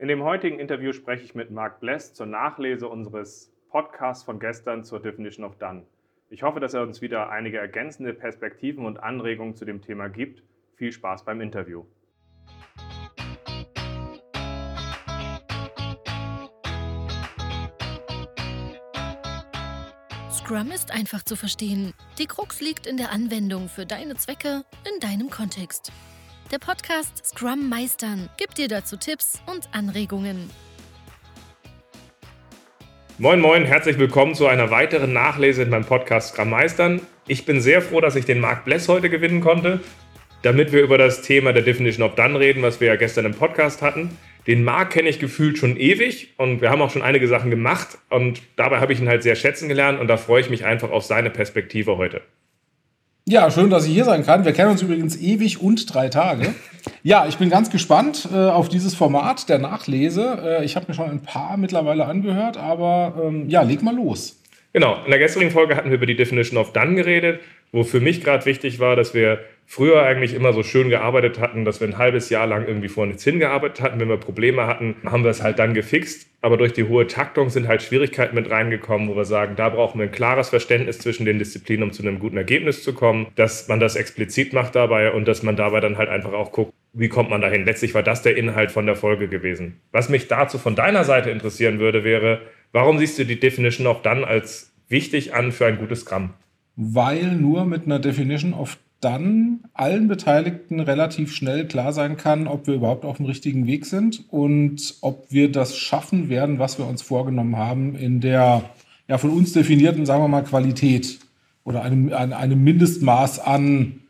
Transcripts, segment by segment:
In dem heutigen Interview spreche ich mit Marc Bless zur Nachlese unseres Podcasts von gestern zur Definition of Done. Ich hoffe, dass er uns wieder einige ergänzende Perspektiven und Anregungen zu dem Thema gibt. Viel Spaß beim Interview. Scrum ist einfach zu verstehen. Die Krux liegt in der Anwendung für deine Zwecke in deinem Kontext. Der Podcast Scrum Meistern gibt dir dazu Tipps und Anregungen. Moin, moin, herzlich willkommen zu einer weiteren Nachlese in meinem Podcast Scrum Meistern. Ich bin sehr froh, dass ich den Marc Bless heute gewinnen konnte, damit wir über das Thema der Definition of Done reden, was wir ja gestern im Podcast hatten. Den Marc kenne ich gefühlt schon ewig und wir haben auch schon einige Sachen gemacht und dabei habe ich ihn halt sehr schätzen gelernt und da freue ich mich einfach auf seine Perspektive heute. Ja, schön, dass ich hier sein kann. Wir kennen uns übrigens ewig und drei Tage. Ja, ich bin ganz gespannt äh, auf dieses Format der Nachlese. Äh, ich habe mir schon ein paar mittlerweile angehört, aber ähm, ja, leg mal los. Genau, in der gestrigen Folge hatten wir über die Definition of Done geredet, wo für mich gerade wichtig war, dass wir früher eigentlich immer so schön gearbeitet hatten, dass wir ein halbes Jahr lang irgendwie vor nichts hingearbeitet hatten. Wenn wir Probleme hatten, haben wir es halt dann gefixt. Aber durch die hohe Taktung sind halt Schwierigkeiten mit reingekommen, wo wir sagen, da brauchen wir ein klares Verständnis zwischen den Disziplinen, um zu einem guten Ergebnis zu kommen, dass man das explizit macht dabei und dass man dabei dann halt einfach auch guckt, wie kommt man dahin. Letztlich war das der Inhalt von der Folge gewesen. Was mich dazu von deiner Seite interessieren würde, wäre, warum siehst du die Definition auch dann als wichtig an für ein gutes Gramm? Weil nur mit einer Definition of dann allen Beteiligten relativ schnell klar sein kann, ob wir überhaupt auf dem richtigen Weg sind und ob wir das schaffen werden, was wir uns vorgenommen haben, in der ja, von uns definierten, sagen wir mal, Qualität oder einem, einem Mindestmaß an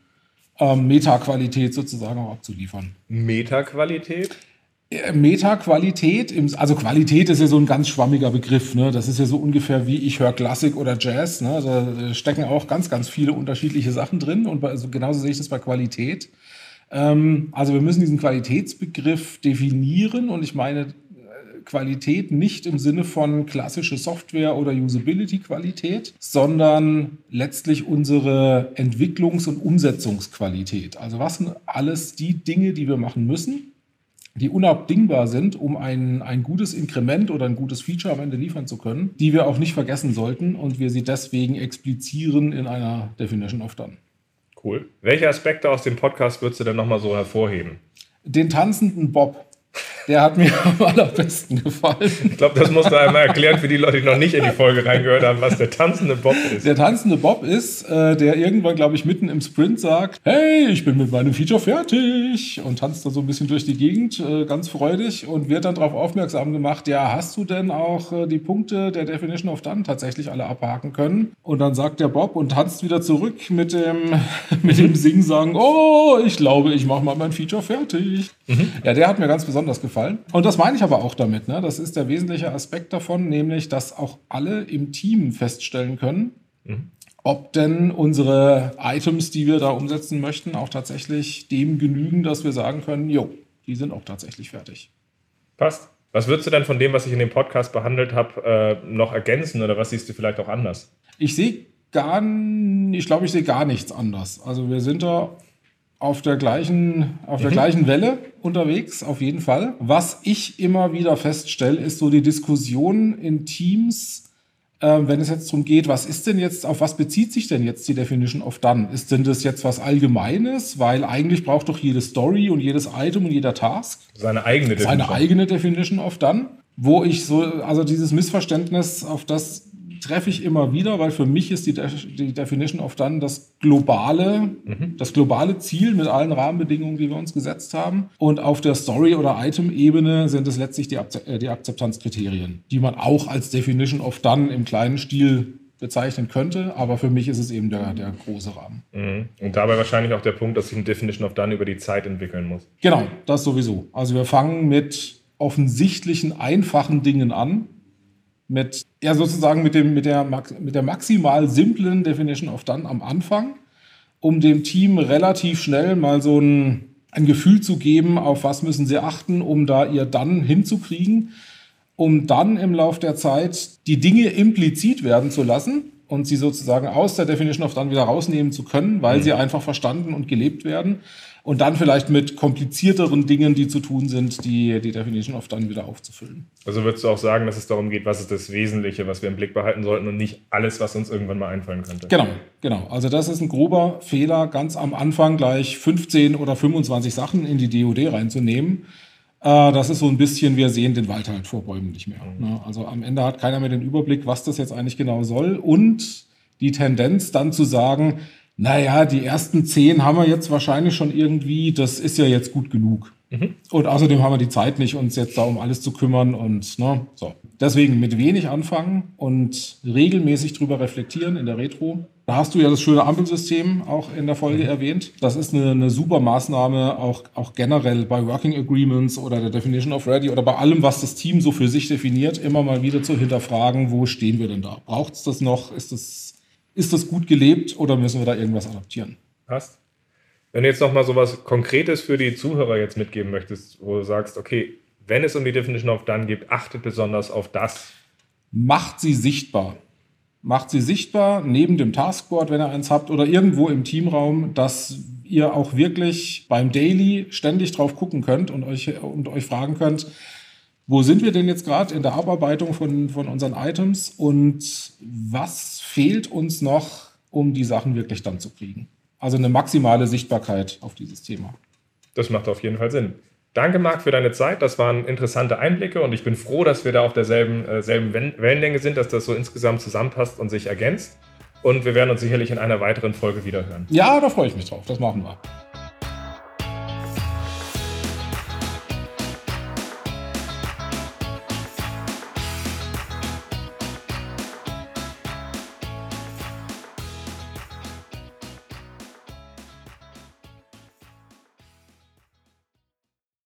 ähm, Metaqualität sozusagen auch abzuliefern. Metaqualität? Äh, Metaqualität, also Qualität ist ja so ein ganz schwammiger Begriff. Ne? Das ist ja so ungefähr wie ich höre Klassik oder Jazz. Ne? Da stecken auch ganz, ganz viele unterschiedliche Sachen drin und also genauso sehe ich das bei Qualität. Ähm, also wir müssen diesen Qualitätsbegriff definieren und ich meine äh, Qualität nicht im Sinne von klassische Software oder Usability-Qualität, sondern letztlich unsere Entwicklungs- und Umsetzungsqualität. Also was sind alles die Dinge, die wir machen müssen, die unabdingbar sind, um ein, ein gutes Inkrement oder ein gutes Feature am Ende liefern zu können, die wir auch nicht vergessen sollten und wir sie deswegen explizieren in einer Definition of Done. Cool. Welche Aspekte aus dem Podcast würdest du denn nochmal so hervorheben? Den tanzenden Bob. Der hat mir am allerbesten gefallen. Ich glaube, das musst du einmal erklären für die Leute, die noch nicht in die Folge reingehört haben, was der tanzende Bob ist. Der tanzende Bob ist, äh, der irgendwann, glaube ich, mitten im Sprint sagt, hey, ich bin mit meinem Feature fertig und tanzt da so ein bisschen durch die Gegend, äh, ganz freudig und wird dann darauf aufmerksam gemacht, ja, hast du denn auch äh, die Punkte der Definition of Done tatsächlich alle abhaken können? Und dann sagt der Bob und tanzt wieder zurück mit dem, mit dem Sing-Sagen, oh, ich glaube, ich mache mal mein Feature fertig. Mhm. Ja, der hat mir ganz besonders gefallen gefallen. Und das meine ich aber auch damit. Ne? Das ist der wesentliche Aspekt davon, nämlich, dass auch alle im Team feststellen können, mhm. ob denn unsere Items, die wir da umsetzen möchten, auch tatsächlich dem genügen, dass wir sagen können, jo, die sind auch tatsächlich fertig. Passt. Was würdest du denn von dem, was ich in dem Podcast behandelt habe, äh, noch ergänzen oder was siehst du vielleicht auch anders? Ich sehe gar, ich glaube, ich sehe gar nichts anders. Also wir sind da auf der gleichen, auf mhm. der gleichen Welle unterwegs, auf jeden Fall. Was ich immer wieder feststelle, ist so die Diskussion in Teams, äh, wenn es jetzt darum geht, was ist denn jetzt, auf was bezieht sich denn jetzt die Definition of Done? Ist denn das jetzt was Allgemeines? Weil eigentlich braucht doch jede Story und jedes Item und jeder Task seine eigene Definition. Seine eigene Definition of Done. Wo ich so, also dieses Missverständnis, auf das treffe ich immer wieder, weil für mich ist die, De die Definition of dann das globale, mhm. das globale Ziel mit allen Rahmenbedingungen, die wir uns gesetzt haben. Und auf der Story- oder Item-Ebene sind es letztlich die, äh, die Akzeptanzkriterien, die man auch als Definition of Done im kleinen Stil bezeichnen könnte, aber für mich ist es eben der, der große Rahmen. Mhm. Und dabei wahrscheinlich auch der Punkt, dass sich ein Definition of Done über die Zeit entwickeln muss. Genau, das sowieso. Also wir fangen mit offensichtlichen, einfachen Dingen an, mit, ja, sozusagen mit, dem, mit, der, mit der maximal simplen Definition of Done am Anfang, um dem Team relativ schnell mal so ein, ein Gefühl zu geben, auf was müssen sie achten, um da ihr Dann hinzukriegen, um dann im Lauf der Zeit die Dinge implizit werden zu lassen und sie sozusagen aus der Definition of Done wieder rausnehmen zu können, weil mhm. sie einfach verstanden und gelebt werden. und dann vielleicht mit komplizierteren Dingen, die zu tun sind, die, die Definition of Done wieder aufzufüllen. Also würdest du auch sagen, dass es darum geht, was ist das Wesentliche, was wir im Blick behalten sollten und nicht alles, was uns irgendwann mal einfallen könnte? Genau, genau. Also das ist ein grober Fehler, ganz am Anfang gleich 15 oder 25 Sachen in die DOD reinzunehmen. Äh, das ist so ein bisschen, wir sehen den Wald halt vor Bäumen nicht mehr. Ne? Also am Ende hat keiner mehr den Überblick, was das jetzt eigentlich genau soll und die Tendenz dann zu sagen, naja, die ersten zehn haben wir jetzt wahrscheinlich schon irgendwie, das ist ja jetzt gut genug. Mhm. Und außerdem haben wir die Zeit nicht, uns jetzt da um alles zu kümmern und ne, so. Deswegen mit wenig anfangen und regelmäßig drüber reflektieren in der Retro. Da hast du ja das schöne Ampelsystem auch in der Folge mhm. erwähnt. Das ist eine, eine super Maßnahme, auch, auch generell bei Working Agreements oder der Definition of Ready oder bei allem, was das Team so für sich definiert, immer mal wieder zu hinterfragen, wo stehen wir denn da? Braucht es das noch? Ist das ist das gut gelebt oder müssen wir da irgendwas adaptieren? Passt. Wenn du jetzt noch mal so was Konkretes für die Zuhörer jetzt mitgeben möchtest, wo du sagst, okay, wenn es um die Definition of Done geht, achtet besonders auf das. Macht sie sichtbar. Macht sie sichtbar neben dem Taskboard, wenn ihr eins habt, oder irgendwo im Teamraum, dass ihr auch wirklich beim Daily ständig drauf gucken könnt und euch, und euch fragen könnt, wo sind wir denn jetzt gerade in der Abarbeitung von, von unseren Items und was fehlt uns noch, um die Sachen wirklich dann zu kriegen? Also eine maximale Sichtbarkeit auf dieses Thema. Das macht auf jeden Fall Sinn. Danke, Marc, für deine Zeit. Das waren interessante Einblicke und ich bin froh, dass wir da auf derselben äh, selben Wellenlänge sind, dass das so insgesamt zusammenpasst und sich ergänzt. Und wir werden uns sicherlich in einer weiteren Folge wiederhören. Ja, da freue ich mich drauf. Das machen wir.